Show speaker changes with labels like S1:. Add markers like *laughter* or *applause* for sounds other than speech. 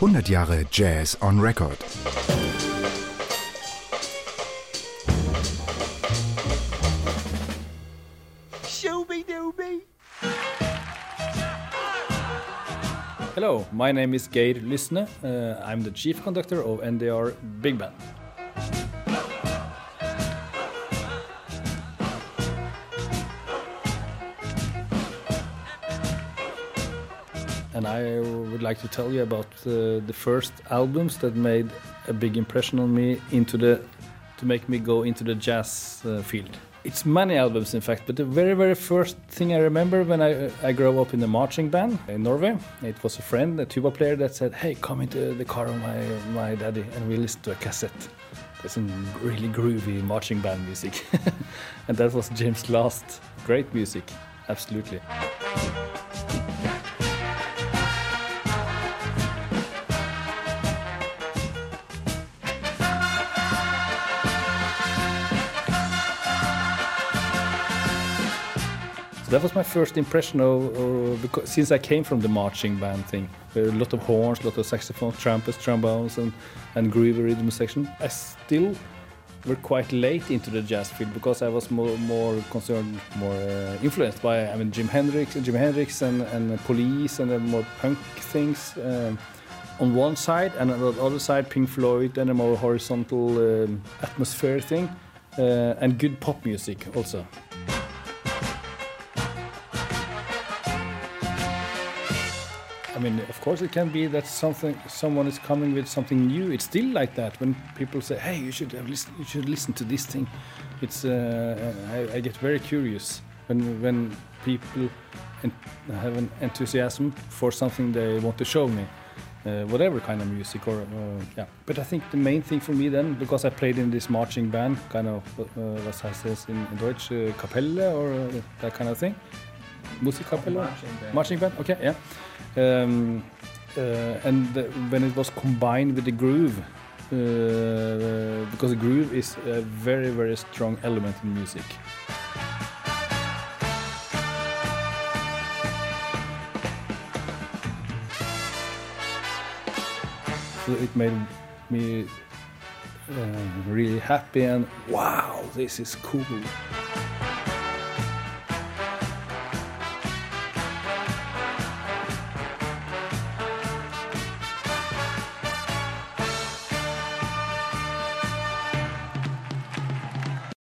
S1: 100 Jahre Jazz on Record.
S2: Hello, my name is Geir Lysne. Uh, I'm the chief conductor of NDR Big Band. And I would like to tell you about uh, the first albums that made a big impression on me into the to make me go into the jazz uh, field. It's many albums, in fact, but the very, very first thing I remember when I I grew up in the marching band in Norway, it was a friend, a tuba player, that said, "Hey, come into the car of my my daddy, and we listen to a cassette." There's some really groovy marching band music, *laughs* and that was James Last. Great music, absolutely. That was my first impression of, because since I came from the marching band thing, there were a lot of horns, a lot of saxophones, trumpets, trombones, and and groovy rhythm section. I still were quite late into the jazz field because I was more more concerned, more uh, influenced by I mean Jimi Hendrix, Jimi Hendrix, and and Police, and the more punk things. Um, on one side, and on the other side, Pink Floyd, and a more horizontal um, atmosphere thing, uh, and good pop music also. I mean, of course, it can be that something someone is coming with something new. It's still like that when people say, "Hey, you should have listen, you should listen to this thing." It's uh, I, I get very curious when when people have an enthusiasm for something they want to show me, uh, whatever kind of music or uh, yeah. But I think the main thing for me then, because I played in this marching band, kind of uh, I says in, in Deutsch, uh, Kapelle or uh, that kind of thing, Musikkapelle,
S3: Marching band.
S2: marching band. Okay, yeah. Um, uh, and the, when it was combined with the groove, uh, because the groove is a very very strong element in music. So it made me uh, really happy and wow, this is cool.